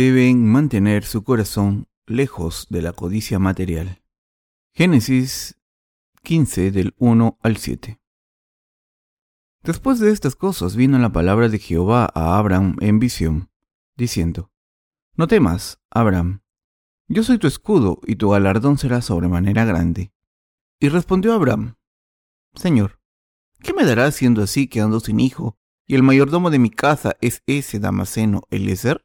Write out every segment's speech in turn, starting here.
deben mantener su corazón lejos de la codicia material. Génesis 15 del 1 al 7. Después de estas cosas vino la palabra de Jehová a Abraham en visión, diciendo, No temas, Abraham, yo soy tu escudo y tu galardón será sobremanera grande. Y respondió Abraham, Señor, ¿qué me darás siendo así quedando sin hijo, y el mayordomo de mi casa es ese Damaseno Eliezer?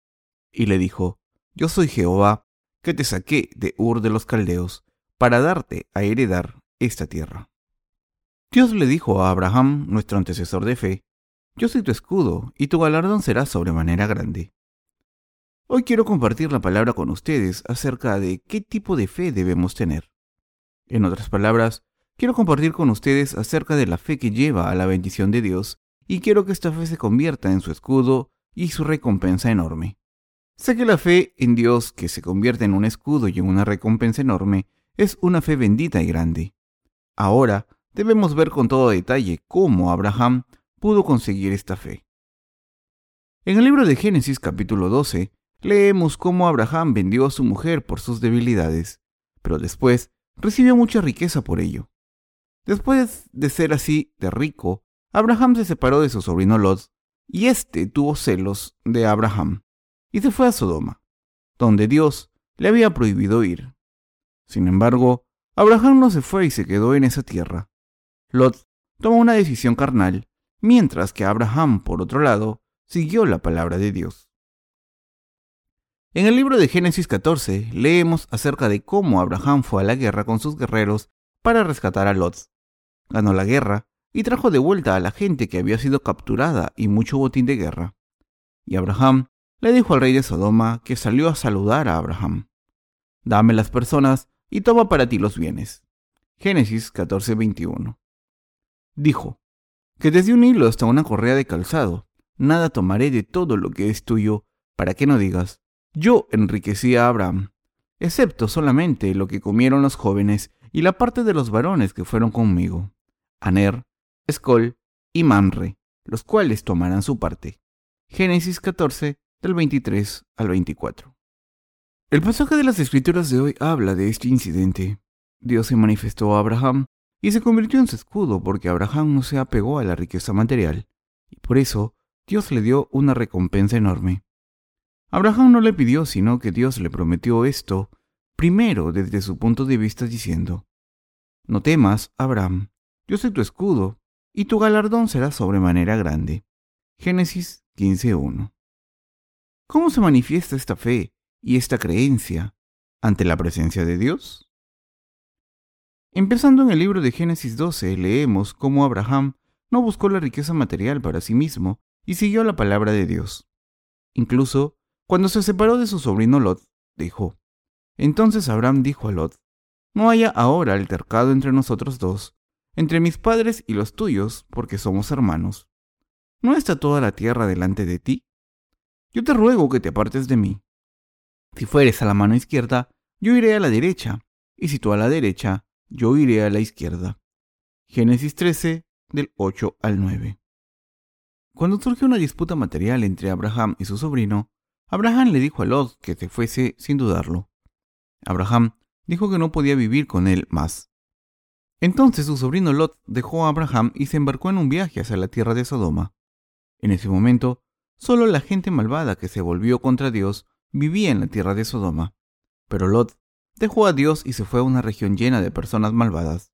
y le dijo, Yo soy Jehová, que te saqué de Ur de los Caldeos, para darte a heredar esta tierra. Dios le dijo a Abraham, nuestro antecesor de fe, Yo soy tu escudo, y tu galardón será sobremanera grande. Hoy quiero compartir la palabra con ustedes acerca de qué tipo de fe debemos tener. En otras palabras, quiero compartir con ustedes acerca de la fe que lleva a la bendición de Dios, y quiero que esta fe se convierta en su escudo y su recompensa enorme. Sé que la fe en Dios, que se convierte en un escudo y en una recompensa enorme, es una fe bendita y grande. Ahora debemos ver con todo detalle cómo Abraham pudo conseguir esta fe. En el libro de Génesis capítulo 12 leemos cómo Abraham vendió a su mujer por sus debilidades, pero después recibió mucha riqueza por ello. Después de ser así de rico, Abraham se separó de su sobrino Lot, y éste tuvo celos de Abraham y se fue a Sodoma, donde Dios le había prohibido ir. Sin embargo, Abraham no se fue y se quedó en esa tierra. Lot tomó una decisión carnal, mientras que Abraham, por otro lado, siguió la palabra de Dios. En el libro de Génesis 14 leemos acerca de cómo Abraham fue a la guerra con sus guerreros para rescatar a Lot. Ganó la guerra y trajo de vuelta a la gente que había sido capturada y mucho botín de guerra. Y Abraham le dijo al rey de Sodoma que salió a saludar a Abraham. Dame las personas y toma para ti los bienes. Génesis 14:21. Dijo, que desde un hilo hasta una correa de calzado, nada tomaré de todo lo que es tuyo, para que no digas, yo enriquecí a Abraham, excepto solamente lo que comieron los jóvenes y la parte de los varones que fueron conmigo, Aner, Escol y Mamre, los cuales tomarán su parte. Génesis 14, del 23 al 24. El pasaje de las escrituras de hoy habla de este incidente. Dios se manifestó a Abraham y se convirtió en su escudo porque Abraham no se apegó a la riqueza material, y por eso Dios le dio una recompensa enorme. Abraham no le pidió, sino que Dios le prometió esto, primero desde su punto de vista diciendo, No temas, Abraham, yo soy tu escudo, y tu galardón será sobremanera grande. Génesis 15.1 ¿Cómo se manifiesta esta fe y esta creencia ante la presencia de Dios? Empezando en el libro de Génesis 12, leemos cómo Abraham no buscó la riqueza material para sí mismo y siguió la palabra de Dios. Incluso, cuando se separó de su sobrino Lot, dijo, Entonces Abraham dijo a Lot, No haya ahora altercado entre nosotros dos, entre mis padres y los tuyos, porque somos hermanos. ¿No está toda la tierra delante de ti? Yo te ruego que te apartes de mí. Si fueres a la mano izquierda, yo iré a la derecha, y si tú a la derecha, yo iré a la izquierda. Génesis 13, del 8 al 9. Cuando surgió una disputa material entre Abraham y su sobrino, Abraham le dijo a Lot que se fuese sin dudarlo. Abraham dijo que no podía vivir con él más. Entonces su sobrino Lot dejó a Abraham y se embarcó en un viaje hacia la tierra de Sodoma. En ese momento, Solo la gente malvada que se volvió contra Dios vivía en la tierra de Sodoma. Pero Lot dejó a Dios y se fue a una región llena de personas malvadas.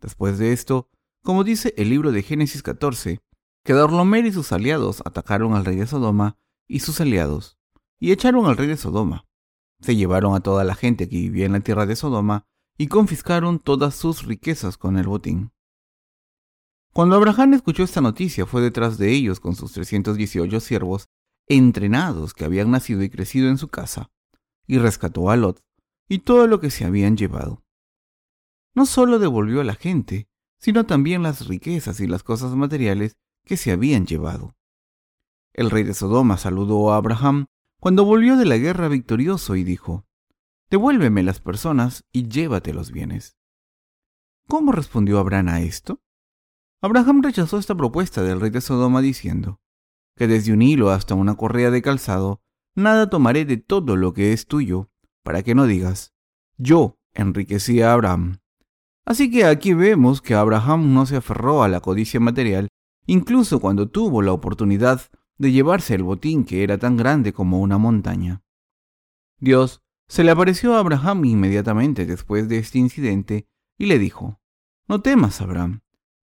Después de esto, como dice el libro de Génesis 14, que Dorlomer y sus aliados atacaron al rey de Sodoma y sus aliados, y echaron al rey de Sodoma. Se llevaron a toda la gente que vivía en la tierra de Sodoma y confiscaron todas sus riquezas con el botín. Cuando Abraham escuchó esta noticia, fue detrás de ellos con sus 318 siervos entrenados que habían nacido y crecido en su casa, y rescató a Lot y todo lo que se habían llevado. No solo devolvió a la gente, sino también las riquezas y las cosas materiales que se habían llevado. El rey de Sodoma saludó a Abraham cuando volvió de la guerra victorioso y dijo, Devuélveme las personas y llévate los bienes. ¿Cómo respondió Abraham a esto? Abraham rechazó esta propuesta del rey de Sodoma diciendo, que desde un hilo hasta una correa de calzado, nada tomaré de todo lo que es tuyo, para que no digas, yo enriquecí a Abraham. Así que aquí vemos que Abraham no se aferró a la codicia material, incluso cuando tuvo la oportunidad de llevarse el botín que era tan grande como una montaña. Dios se le apareció a Abraham inmediatamente después de este incidente y le dijo, No temas, Abraham,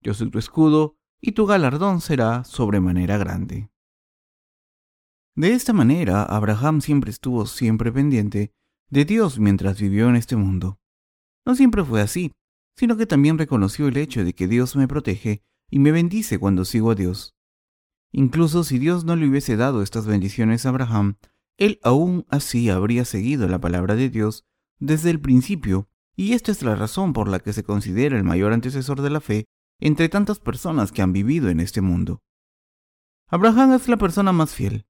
yo soy tu escudo y tu galardón será sobremanera grande. De esta manera, Abraham siempre estuvo siempre pendiente de Dios mientras vivió en este mundo. No siempre fue así, sino que también reconoció el hecho de que Dios me protege y me bendice cuando sigo a Dios. Incluso si Dios no le hubiese dado estas bendiciones a Abraham, él aún así habría seguido la palabra de Dios desde el principio, y esta es la razón por la que se considera el mayor antecesor de la fe entre tantas personas que han vivido en este mundo. Abraham es la persona más fiel.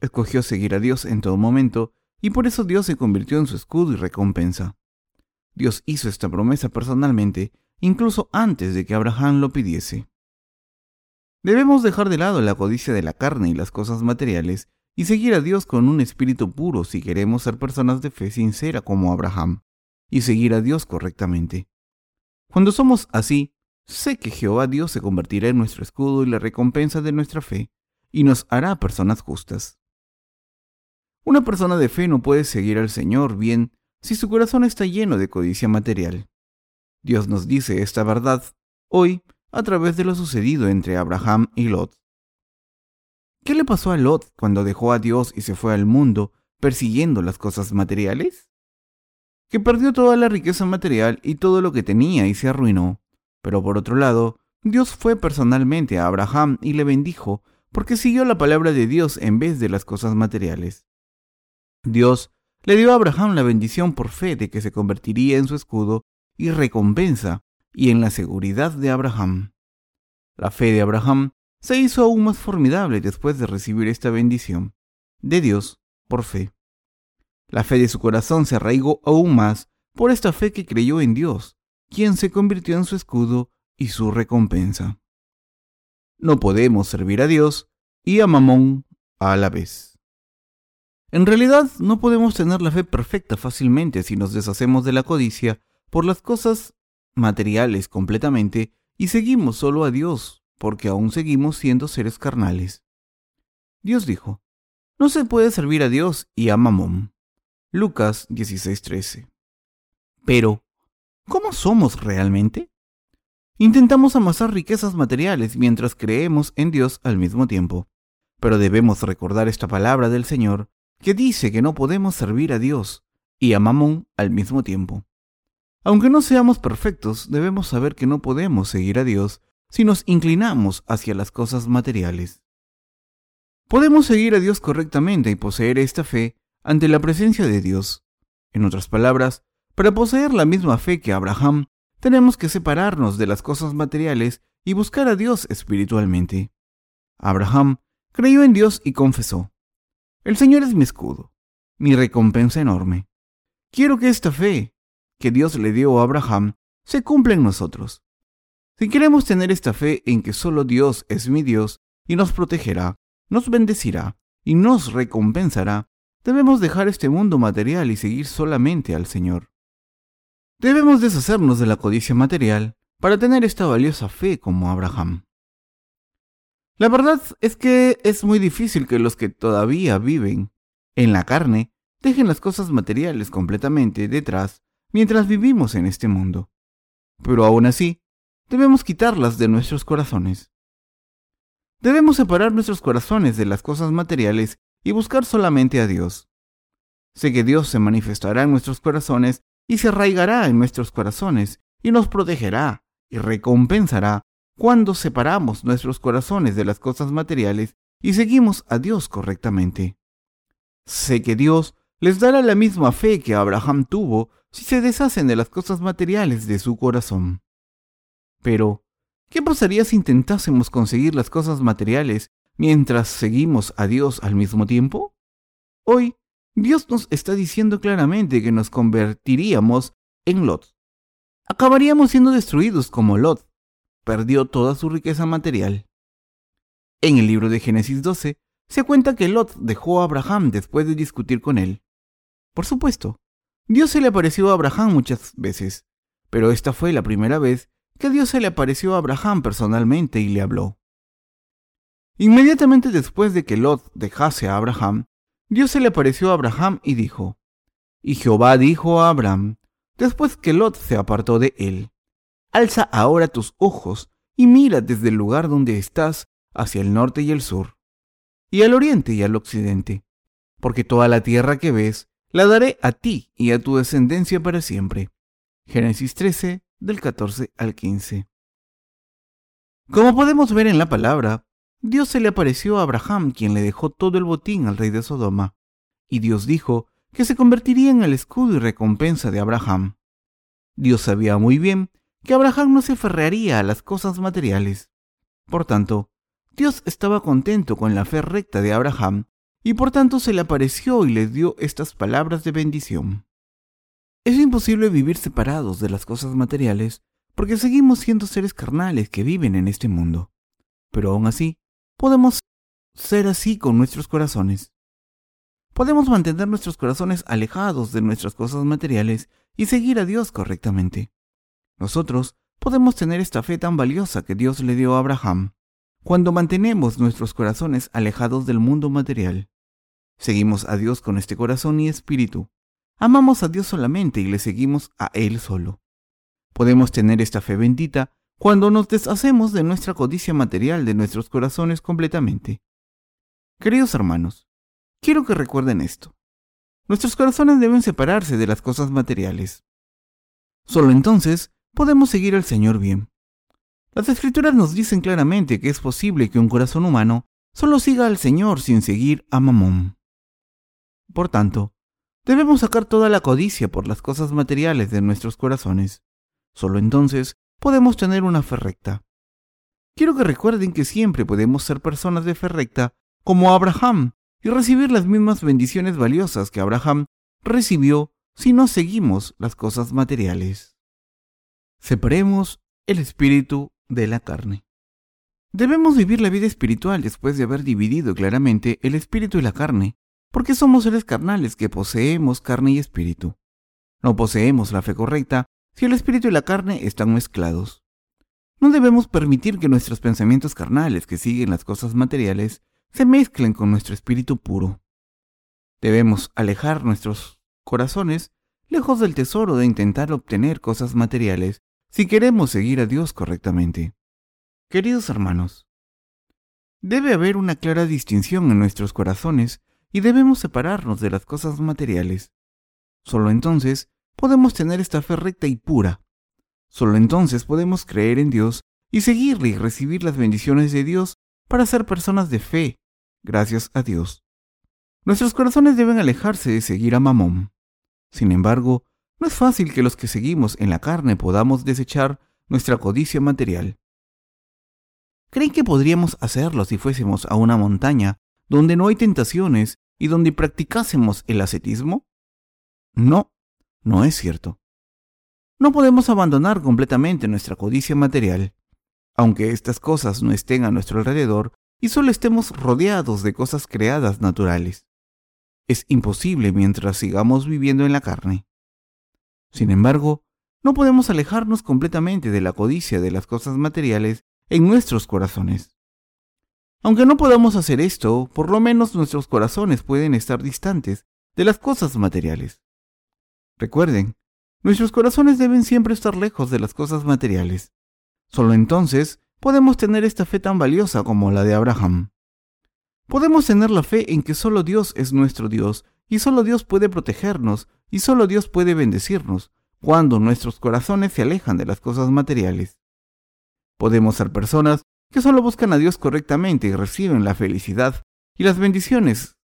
Escogió seguir a Dios en todo momento, y por eso Dios se convirtió en su escudo y recompensa. Dios hizo esta promesa personalmente, incluso antes de que Abraham lo pidiese. Debemos dejar de lado la codicia de la carne y las cosas materiales y seguir a Dios con un espíritu puro si queremos ser personas de fe sincera como Abraham, y seguir a Dios correctamente. Cuando somos así, sé que Jehová Dios se convertirá en nuestro escudo y la recompensa de nuestra fe, y nos hará personas justas. Una persona de fe no puede seguir al Señor bien si su corazón está lleno de codicia material. Dios nos dice esta verdad hoy a través de lo sucedido entre Abraham y Lot. ¿Qué le pasó a Lot cuando dejó a Dios y se fue al mundo persiguiendo las cosas materiales? Que perdió toda la riqueza material y todo lo que tenía y se arruinó. Pero por otro lado, Dios fue personalmente a Abraham y le bendijo porque siguió la palabra de Dios en vez de las cosas materiales. Dios le dio a Abraham la bendición por fe de que se convertiría en su escudo y recompensa y en la seguridad de Abraham. La fe de Abraham se hizo aún más formidable después de recibir esta bendición de Dios por fe. La fe de su corazón se arraigó aún más por esta fe que creyó en Dios, quien se convirtió en su escudo y su recompensa. No podemos servir a Dios y a Mamón a la vez. En realidad, no podemos tener la fe perfecta fácilmente si nos deshacemos de la codicia por las cosas materiales completamente y seguimos solo a Dios, porque aún seguimos siendo seres carnales. Dios dijo, no se puede servir a Dios y a Mamón. Lucas 16:13. Pero, ¿cómo somos realmente? Intentamos amasar riquezas materiales mientras creemos en Dios al mismo tiempo. Pero debemos recordar esta palabra del Señor que dice que no podemos servir a Dios y a Mamón al mismo tiempo. Aunque no seamos perfectos, debemos saber que no podemos seguir a Dios si nos inclinamos hacia las cosas materiales. Podemos seguir a Dios correctamente y poseer esta fe ante la presencia de Dios. En otras palabras, para poseer la misma fe que Abraham, tenemos que separarnos de las cosas materiales y buscar a Dios espiritualmente. Abraham creyó en Dios y confesó, El Señor es mi escudo, mi recompensa enorme. Quiero que esta fe, que Dios le dio a Abraham se cumple en nosotros. Si queremos tener esta fe en que solo Dios es mi Dios y nos protegerá, nos bendecirá y nos recompensará, debemos dejar este mundo material y seguir solamente al Señor. Debemos deshacernos de la codicia material para tener esta valiosa fe como Abraham. La verdad es que es muy difícil que los que todavía viven en la carne dejen las cosas materiales completamente detrás mientras vivimos en este mundo. Pero aún así, debemos quitarlas de nuestros corazones. Debemos separar nuestros corazones de las cosas materiales y buscar solamente a Dios. Sé que Dios se manifestará en nuestros corazones y se arraigará en nuestros corazones y nos protegerá y recompensará cuando separamos nuestros corazones de las cosas materiales y seguimos a Dios correctamente. Sé que Dios les dará la misma fe que Abraham tuvo si se deshacen de las cosas materiales de su corazón. Pero, ¿qué pasaría si intentásemos conseguir las cosas materiales mientras seguimos a Dios al mismo tiempo? Hoy, Dios nos está diciendo claramente que nos convertiríamos en Lot. Acabaríamos siendo destruidos como Lot. Perdió toda su riqueza material. En el libro de Génesis 12 se cuenta que Lot dejó a Abraham después de discutir con él. Por supuesto, Dios se le apareció a Abraham muchas veces, pero esta fue la primera vez que Dios se le apareció a Abraham personalmente y le habló. Inmediatamente después de que Lot dejase a Abraham, Dios se le apareció a Abraham y dijo, Y Jehová dijo a Abraham, después que Lot se apartó de él, Alza ahora tus ojos y mira desde el lugar donde estás hacia el norte y el sur, y al oriente y al occidente, porque toda la tierra que ves la daré a ti y a tu descendencia para siempre. Génesis 13, del 14 al 15. Como podemos ver en la palabra, Dios se le apareció a Abraham, quien le dejó todo el botín al rey de Sodoma, y Dios dijo que se convertiría en el escudo y recompensa de Abraham. Dios sabía muy bien que Abraham no se aferraría a las cosas materiales. Por tanto, Dios estaba contento con la fe recta de Abraham y por tanto se le apareció y les dio estas palabras de bendición. Es imposible vivir separados de las cosas materiales porque seguimos siendo seres carnales que viven en este mundo. Pero aún así, podemos ser así con nuestros corazones. Podemos mantener nuestros corazones alejados de nuestras cosas materiales y seguir a Dios correctamente. Nosotros podemos tener esta fe tan valiosa que Dios le dio a Abraham cuando mantenemos nuestros corazones alejados del mundo material. Seguimos a Dios con este corazón y espíritu. Amamos a Dios solamente y le seguimos a Él solo. Podemos tener esta fe bendita cuando nos deshacemos de nuestra codicia material de nuestros corazones completamente. Queridos hermanos, quiero que recuerden esto. Nuestros corazones deben separarse de las cosas materiales. Solo entonces podemos seguir al Señor bien. Las escrituras nos dicen claramente que es posible que un corazón humano solo siga al Señor sin seguir a Mamón. Por tanto, debemos sacar toda la codicia por las cosas materiales de nuestros corazones. Solo entonces podemos tener una fe recta. Quiero que recuerden que siempre podemos ser personas de fe recta como Abraham y recibir las mismas bendiciones valiosas que Abraham recibió si no seguimos las cosas materiales. Separemos el espíritu de la carne. Debemos vivir la vida espiritual después de haber dividido claramente el espíritu y la carne porque somos seres carnales que poseemos carne y espíritu. No poseemos la fe correcta si el espíritu y la carne están mezclados. No debemos permitir que nuestros pensamientos carnales que siguen las cosas materiales se mezclen con nuestro espíritu puro. Debemos alejar nuestros corazones lejos del tesoro de intentar obtener cosas materiales si queremos seguir a Dios correctamente. Queridos hermanos, debe haber una clara distinción en nuestros corazones y debemos separarnos de las cosas materiales. Solo entonces podemos tener esta fe recta y pura. Solo entonces podemos creer en Dios y seguirle y recibir las bendiciones de Dios para ser personas de fe, gracias a Dios. Nuestros corazones deben alejarse de seguir a Mamón. Sin embargo, no es fácil que los que seguimos en la carne podamos desechar nuestra codicia material. ¿Creen que podríamos hacerlo si fuésemos a una montaña donde no hay tentaciones y donde practicásemos el ascetismo? No, no es cierto. No podemos abandonar completamente nuestra codicia material, aunque estas cosas no estén a nuestro alrededor y solo estemos rodeados de cosas creadas naturales. Es imposible mientras sigamos viviendo en la carne. Sin embargo, no podemos alejarnos completamente de la codicia de las cosas materiales en nuestros corazones. Aunque no podamos hacer esto, por lo menos nuestros corazones pueden estar distantes de las cosas materiales. Recuerden, nuestros corazones deben siempre estar lejos de las cosas materiales. Solo entonces podemos tener esta fe tan valiosa como la de Abraham. Podemos tener la fe en que solo Dios es nuestro Dios y solo Dios puede protegernos y solo Dios puede bendecirnos cuando nuestros corazones se alejan de las cosas materiales. Podemos ser personas que solo buscan a Dios correctamente y reciben la felicidad y las bendiciones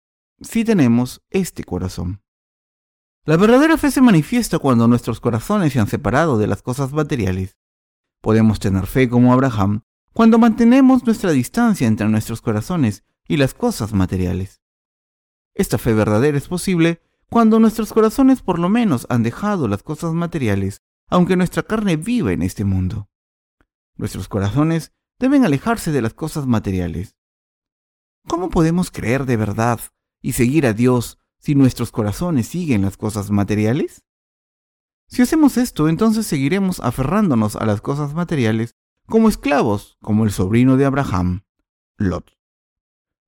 si tenemos este corazón. La verdadera fe se manifiesta cuando nuestros corazones se han separado de las cosas materiales. Podemos tener fe como Abraham cuando mantenemos nuestra distancia entre nuestros corazones y las cosas materiales. Esta fe verdadera es posible cuando nuestros corazones por lo menos han dejado las cosas materiales, aunque nuestra carne viva en este mundo. Nuestros corazones deben alejarse de las cosas materiales. ¿Cómo podemos creer de verdad y seguir a Dios si nuestros corazones siguen las cosas materiales? Si hacemos esto, entonces seguiremos aferrándonos a las cosas materiales como esclavos, como el sobrino de Abraham, Lot.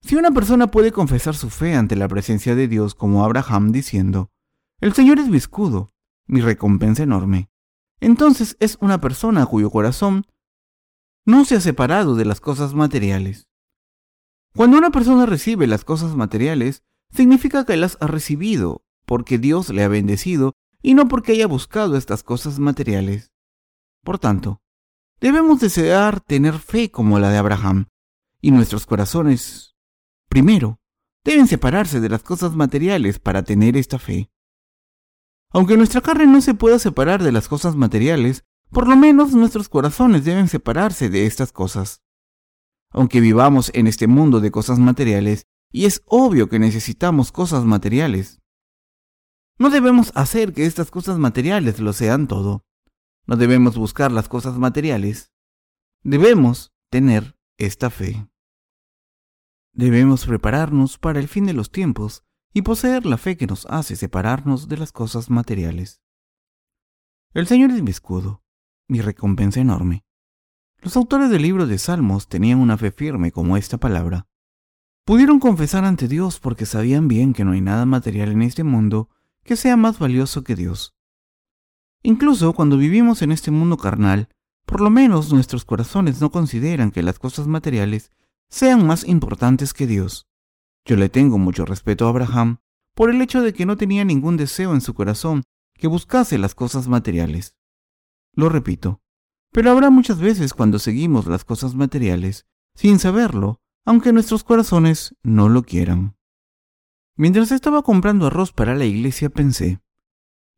Si una persona puede confesar su fe ante la presencia de Dios como Abraham diciendo, El Señor es mi escudo, mi recompensa enorme, entonces es una persona cuyo corazón no se ha separado de las cosas materiales. Cuando una persona recibe las cosas materiales, significa que las ha recibido porque Dios le ha bendecido y no porque haya buscado estas cosas materiales. Por tanto, debemos desear tener fe como la de Abraham, y nuestros corazones, primero, deben separarse de las cosas materiales para tener esta fe. Aunque nuestra carne no se pueda separar de las cosas materiales, por lo menos nuestros corazones deben separarse de estas cosas. Aunque vivamos en este mundo de cosas materiales, y es obvio que necesitamos cosas materiales, no debemos hacer que estas cosas materiales lo sean todo. No debemos buscar las cosas materiales. Debemos tener esta fe. Debemos prepararnos para el fin de los tiempos y poseer la fe que nos hace separarnos de las cosas materiales. El Señor es mi escudo, mi recompensa enorme. Los autores del libro de Salmos tenían una fe firme como esta palabra. Pudieron confesar ante Dios porque sabían bien que no hay nada material en este mundo que sea más valioso que Dios. Incluso cuando vivimos en este mundo carnal, por lo menos nuestros corazones no consideran que las cosas materiales sean más importantes que Dios. Yo le tengo mucho respeto a Abraham por el hecho de que no tenía ningún deseo en su corazón que buscase las cosas materiales. Lo repito, pero habrá muchas veces cuando seguimos las cosas materiales sin saberlo, aunque nuestros corazones no lo quieran. Mientras estaba comprando arroz para la iglesia pensé,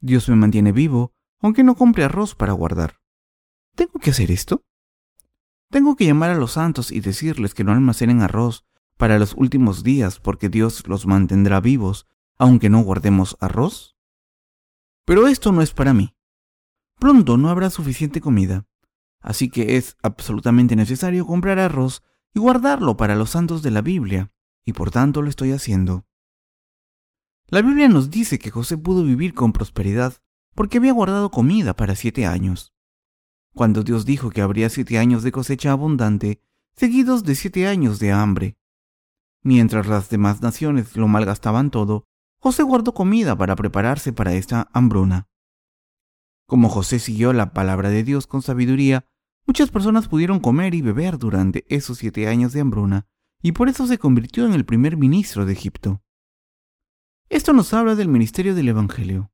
Dios me mantiene vivo, aunque no compre arroz para guardar. ¿Tengo que hacer esto? ¿Tengo que llamar a los santos y decirles que no almacenen arroz para los últimos días porque Dios los mantendrá vivos, aunque no guardemos arroz? Pero esto no es para mí. Pronto no habrá suficiente comida, así que es absolutamente necesario comprar arroz y guardarlo para los santos de la Biblia, y por tanto lo estoy haciendo. La Biblia nos dice que José pudo vivir con prosperidad porque había guardado comida para siete años. Cuando Dios dijo que habría siete años de cosecha abundante, seguidos de siete años de hambre. Mientras las demás naciones lo malgastaban todo, José guardó comida para prepararse para esta hambruna. Como José siguió la palabra de Dios con sabiduría, muchas personas pudieron comer y beber durante esos siete años de hambruna, y por eso se convirtió en el primer ministro de Egipto. Esto nos habla del ministerio del Evangelio.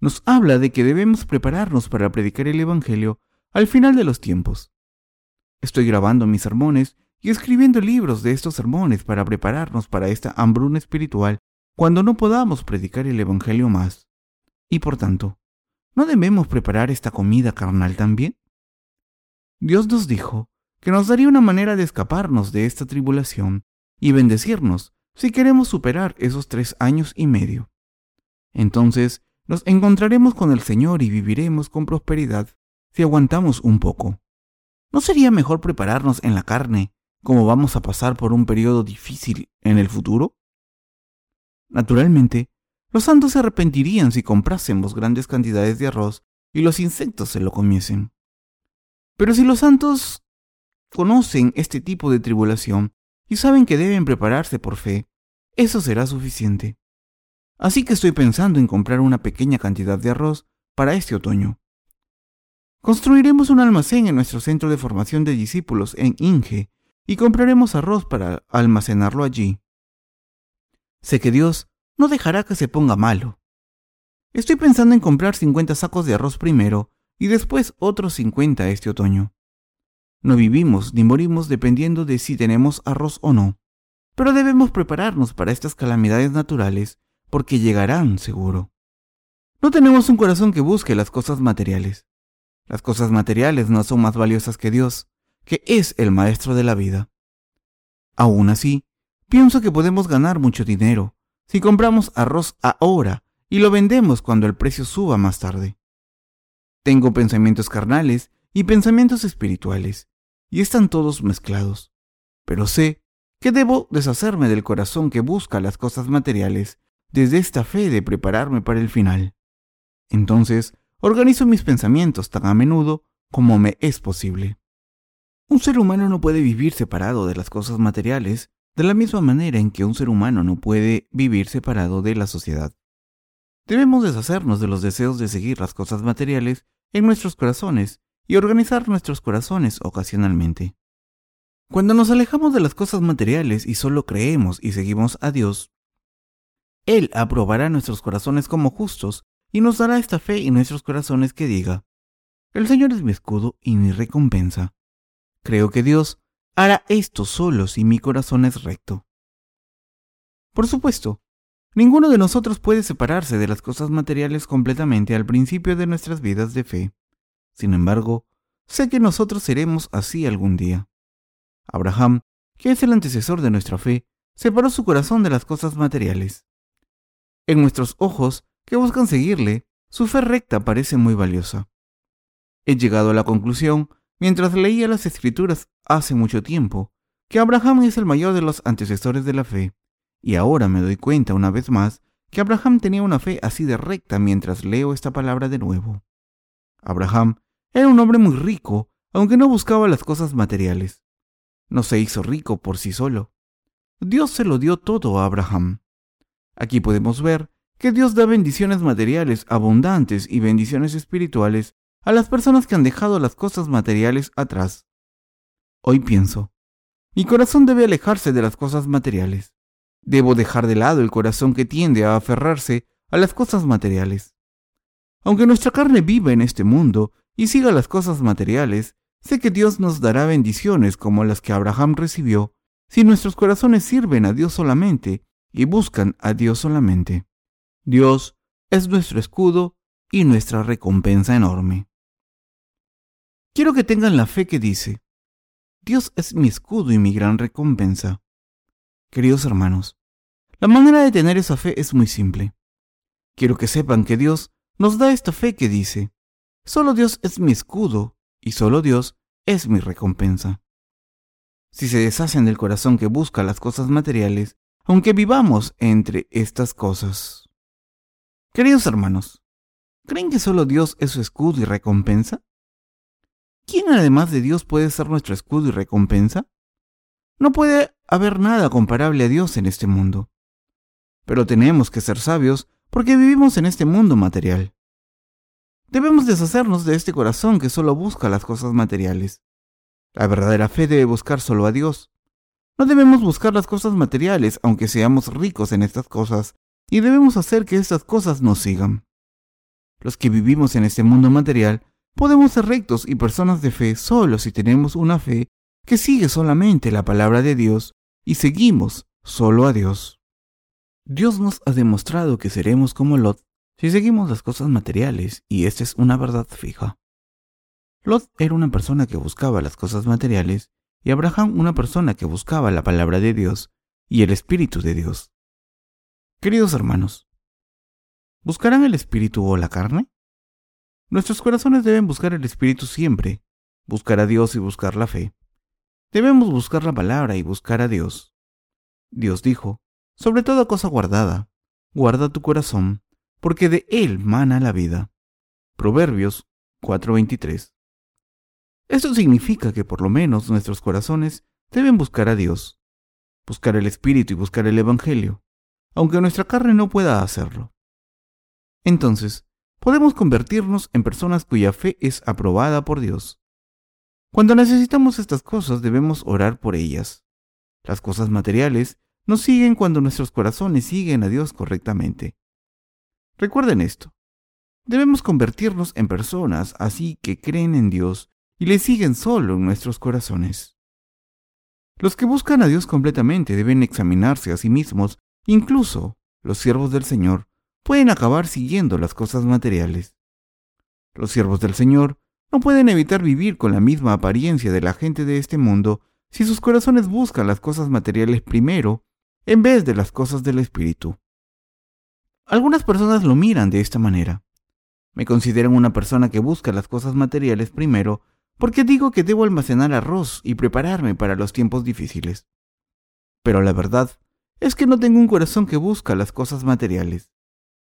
Nos habla de que debemos prepararnos para predicar el Evangelio al final de los tiempos. Estoy grabando mis sermones y escribiendo libros de estos sermones para prepararnos para esta hambruna espiritual cuando no podamos predicar el Evangelio más. Y por tanto, ¿No debemos preparar esta comida carnal también? Dios nos dijo que nos daría una manera de escaparnos de esta tribulación y bendecirnos si queremos superar esos tres años y medio. Entonces nos encontraremos con el Señor y viviremos con prosperidad si aguantamos un poco. ¿No sería mejor prepararnos en la carne, como vamos a pasar por un periodo difícil en el futuro? Naturalmente, los santos se arrepentirían si comprásemos grandes cantidades de arroz y los insectos se lo comiesen. Pero si los santos conocen este tipo de tribulación y saben que deben prepararse por fe, eso será suficiente. Así que estoy pensando en comprar una pequeña cantidad de arroz para este otoño. Construiremos un almacén en nuestro centro de formación de discípulos en Inge y compraremos arroz para almacenarlo allí. Sé que Dios no dejará que se ponga malo. Estoy pensando en comprar 50 sacos de arroz primero y después otros 50 este otoño. No vivimos ni morimos dependiendo de si tenemos arroz o no, pero debemos prepararnos para estas calamidades naturales porque llegarán seguro. No tenemos un corazón que busque las cosas materiales. Las cosas materiales no son más valiosas que Dios, que es el Maestro de la vida. Aún así, pienso que podemos ganar mucho dinero si compramos arroz ahora y lo vendemos cuando el precio suba más tarde. Tengo pensamientos carnales y pensamientos espirituales, y están todos mezclados. Pero sé que debo deshacerme del corazón que busca las cosas materiales desde esta fe de prepararme para el final. Entonces, organizo mis pensamientos tan a menudo como me es posible. Un ser humano no puede vivir separado de las cosas materiales de la misma manera en que un ser humano no puede vivir separado de la sociedad. Debemos deshacernos de los deseos de seguir las cosas materiales en nuestros corazones y organizar nuestros corazones ocasionalmente. Cuando nos alejamos de las cosas materiales y solo creemos y seguimos a Dios, Él aprobará nuestros corazones como justos y nos dará esta fe en nuestros corazones que diga, El Señor es mi escudo y mi recompensa. Creo que Dios hará esto solo si mi corazón es recto. Por supuesto, ninguno de nosotros puede separarse de las cosas materiales completamente al principio de nuestras vidas de fe. Sin embargo, sé que nosotros seremos así algún día. Abraham, que es el antecesor de nuestra fe, separó su corazón de las cosas materiales. En nuestros ojos, que buscan seguirle, su fe recta parece muy valiosa. He llegado a la conclusión, mientras leía las escrituras hace mucho tiempo, que Abraham es el mayor de los antecesores de la fe, y ahora me doy cuenta una vez más que Abraham tenía una fe así de recta mientras leo esta palabra de nuevo. Abraham era un hombre muy rico, aunque no buscaba las cosas materiales. No se hizo rico por sí solo. Dios se lo dio todo a Abraham. Aquí podemos ver que Dios da bendiciones materiales abundantes y bendiciones espirituales a las personas que han dejado las cosas materiales atrás. Hoy pienso, mi corazón debe alejarse de las cosas materiales. Debo dejar de lado el corazón que tiende a aferrarse a las cosas materiales. Aunque nuestra carne viva en este mundo y siga las cosas materiales, sé que Dios nos dará bendiciones como las que Abraham recibió si nuestros corazones sirven a Dios solamente y buscan a Dios solamente. Dios es nuestro escudo y nuestra recompensa enorme. Quiero que tengan la fe que dice, Dios es mi escudo y mi gran recompensa. Queridos hermanos, la manera de tener esa fe es muy simple. Quiero que sepan que Dios nos da esta fe que dice, solo Dios es mi escudo y solo Dios es mi recompensa. Si se deshacen del corazón que busca las cosas materiales, aunque vivamos entre estas cosas. Queridos hermanos, ¿creen que solo Dios es su escudo y recompensa? ¿Quién además de Dios puede ser nuestro escudo y recompensa? No puede haber nada comparable a Dios en este mundo. Pero tenemos que ser sabios porque vivimos en este mundo material. Debemos deshacernos de este corazón que solo busca las cosas materiales. La verdadera fe debe buscar solo a Dios. No debemos buscar las cosas materiales aunque seamos ricos en estas cosas, y debemos hacer que estas cosas nos sigan. Los que vivimos en este mundo material Podemos ser rectos y personas de fe solo si tenemos una fe que sigue solamente la palabra de Dios y seguimos solo a Dios. Dios nos ha demostrado que seremos como Lot si seguimos las cosas materiales y esta es una verdad fija. Lot era una persona que buscaba las cosas materiales y Abraham una persona que buscaba la palabra de Dios y el Espíritu de Dios. Queridos hermanos, ¿buscarán el Espíritu o la carne? Nuestros corazones deben buscar el Espíritu siempre, buscar a Dios y buscar la fe. Debemos buscar la palabra y buscar a Dios. Dios dijo, sobre toda cosa guardada, guarda tu corazón, porque de él mana la vida. Proverbios 4:23. Esto significa que por lo menos nuestros corazones deben buscar a Dios, buscar el Espíritu y buscar el Evangelio, aunque nuestra carne no pueda hacerlo. Entonces, podemos convertirnos en personas cuya fe es aprobada por Dios. Cuando necesitamos estas cosas debemos orar por ellas. Las cosas materiales nos siguen cuando nuestros corazones siguen a Dios correctamente. Recuerden esto. Debemos convertirnos en personas así que creen en Dios y le siguen solo en nuestros corazones. Los que buscan a Dios completamente deben examinarse a sí mismos, incluso los siervos del Señor pueden acabar siguiendo las cosas materiales. Los siervos del Señor no pueden evitar vivir con la misma apariencia de la gente de este mundo si sus corazones buscan las cosas materiales primero en vez de las cosas del Espíritu. Algunas personas lo miran de esta manera. Me consideran una persona que busca las cosas materiales primero porque digo que debo almacenar arroz y prepararme para los tiempos difíciles. Pero la verdad es que no tengo un corazón que busca las cosas materiales.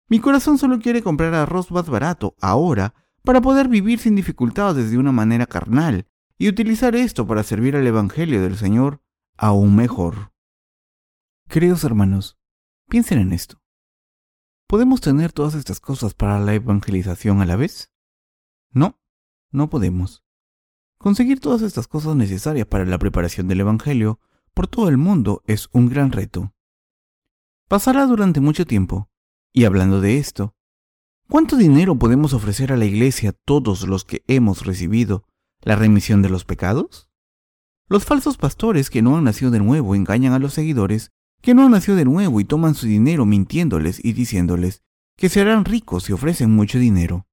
Mi corazón solo quiere comprar arroz más barato ahora para poder vivir sin dificultades de una manera carnal y utilizar esto para servir al Evangelio del Señor aún mejor. Queridos hermanos, piensen en esto. ¿Podemos tener todas estas cosas para la evangelización a la vez? No, no podemos. Conseguir todas estas cosas necesarias para la preparación del Evangelio por todo el mundo es un gran reto. Pasará durante mucho tiempo. Y hablando de esto, ¿cuánto dinero podemos ofrecer a la Iglesia todos los que hemos recibido la remisión de los pecados? Los falsos pastores que no han nacido de nuevo engañan a los seguidores que no han nacido de nuevo y toman su dinero mintiéndoles y diciéndoles que serán ricos si ofrecen mucho dinero.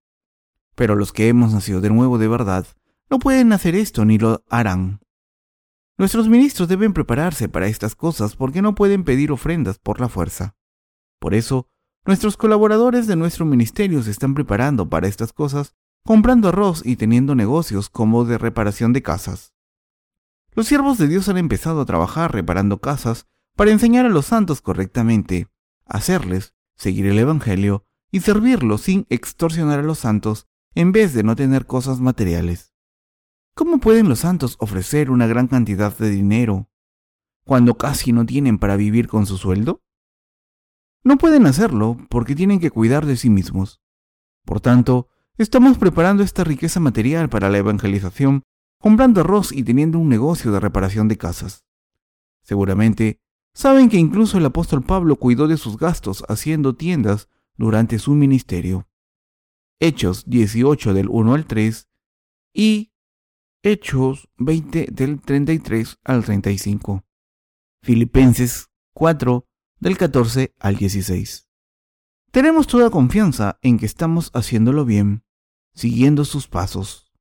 Pero los que hemos nacido de nuevo de verdad no pueden hacer esto ni lo harán. Nuestros ministros deben prepararse para estas cosas porque no pueden pedir ofrendas por la fuerza. Por eso, nuestros colaboradores de nuestro ministerio se están preparando para estas cosas, comprando arroz y teniendo negocios como de reparación de casas. Los siervos de Dios han empezado a trabajar reparando casas para enseñar a los santos correctamente, hacerles seguir el Evangelio y servirlos sin extorsionar a los santos en vez de no tener cosas materiales. ¿Cómo pueden los santos ofrecer una gran cantidad de dinero cuando casi no tienen para vivir con su sueldo? No pueden hacerlo porque tienen que cuidar de sí mismos. Por tanto, estamos preparando esta riqueza material para la evangelización, comprando arroz y teniendo un negocio de reparación de casas. Seguramente, saben que incluso el apóstol Pablo cuidó de sus gastos haciendo tiendas durante su ministerio. Hechos 18 del 1 al 3 y Hechos 20 del 33 al 35. Filipenses 4 del 14 al 16. Tenemos toda confianza en que estamos haciéndolo bien, siguiendo sus pasos.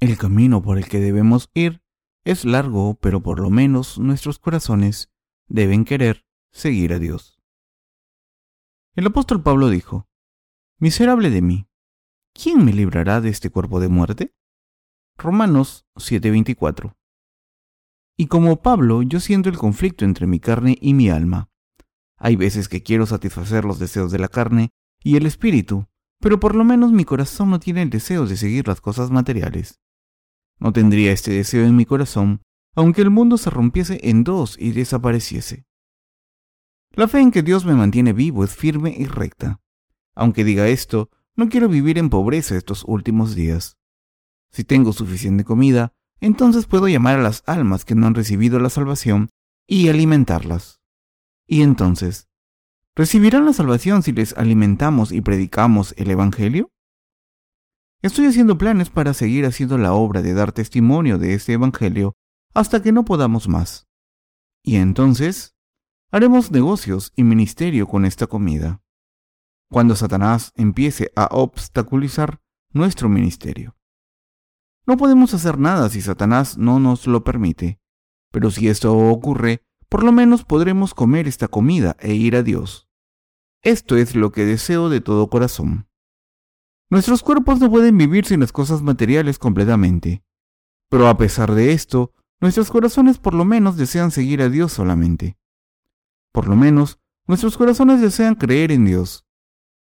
El camino por el que debemos ir es largo, pero por lo menos nuestros corazones deben querer seguir a Dios. El apóstol Pablo dijo, Miserable de mí, ¿quién me librará de este cuerpo de muerte? Romanos 7:24. Y como Pablo, yo siento el conflicto entre mi carne y mi alma. Hay veces que quiero satisfacer los deseos de la carne y el espíritu, pero por lo menos mi corazón no tiene el deseo de seguir las cosas materiales. No tendría este deseo en mi corazón, aunque el mundo se rompiese en dos y desapareciese. La fe en que Dios me mantiene vivo es firme y recta. Aunque diga esto, no quiero vivir en pobreza estos últimos días. Si tengo suficiente comida, entonces puedo llamar a las almas que no han recibido la salvación y alimentarlas. Y entonces, ¿recibirán la salvación si les alimentamos y predicamos el Evangelio? Estoy haciendo planes para seguir haciendo la obra de dar testimonio de este Evangelio hasta que no podamos más. Y entonces, haremos negocios y ministerio con esta comida. Cuando Satanás empiece a obstaculizar nuestro ministerio. No podemos hacer nada si Satanás no nos lo permite, pero si esto ocurre, por lo menos podremos comer esta comida e ir a Dios. Esto es lo que deseo de todo corazón. Nuestros cuerpos no pueden vivir sin las cosas materiales completamente, pero a pesar de esto, nuestros corazones por lo menos desean seguir a Dios solamente. Por lo menos, nuestros corazones desean creer en Dios.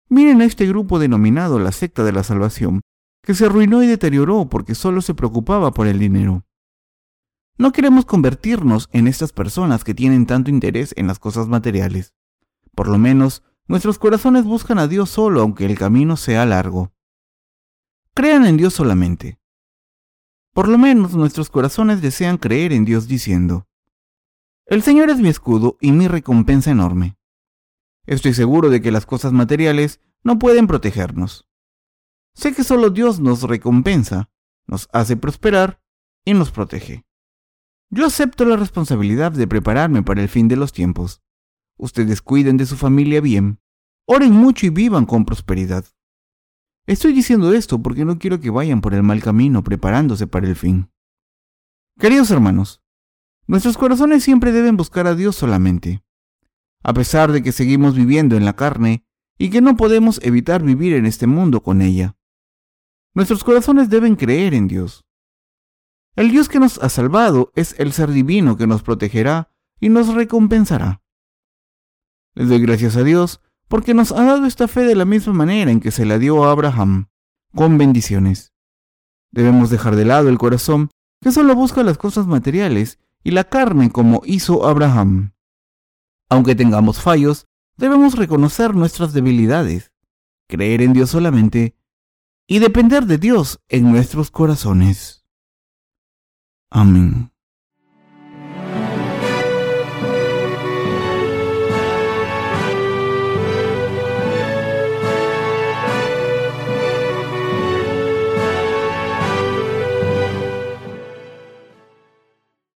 Miren a este grupo denominado la secta de la salvación, que se arruinó y deterioró porque solo se preocupaba por el dinero. No queremos convertirnos en estas personas que tienen tanto interés en las cosas materiales. Por lo menos, nuestros corazones buscan a Dios solo aunque el camino sea largo. Crean en Dios solamente. Por lo menos nuestros corazones desean creer en Dios diciendo, El Señor es mi escudo y mi recompensa enorme. Estoy seguro de que las cosas materiales no pueden protegernos. Sé que solo Dios nos recompensa, nos hace prosperar y nos protege. Yo acepto la responsabilidad de prepararme para el fin de los tiempos. Ustedes cuiden de su familia bien, oren mucho y vivan con prosperidad. Estoy diciendo esto porque no quiero que vayan por el mal camino preparándose para el fin. Queridos hermanos, nuestros corazones siempre deben buscar a Dios solamente. A pesar de que seguimos viviendo en la carne y que no podemos evitar vivir en este mundo con ella. Nuestros corazones deben creer en Dios. El Dios que nos ha salvado es el ser divino que nos protegerá y nos recompensará. Les doy gracias a Dios porque nos ha dado esta fe de la misma manera en que se la dio a Abraham, con bendiciones. Debemos dejar de lado el corazón que solo busca las cosas materiales y la carne como hizo Abraham. Aunque tengamos fallos, debemos reconocer nuestras debilidades, creer en Dios solamente y depender de Dios en nuestros corazones. Amém.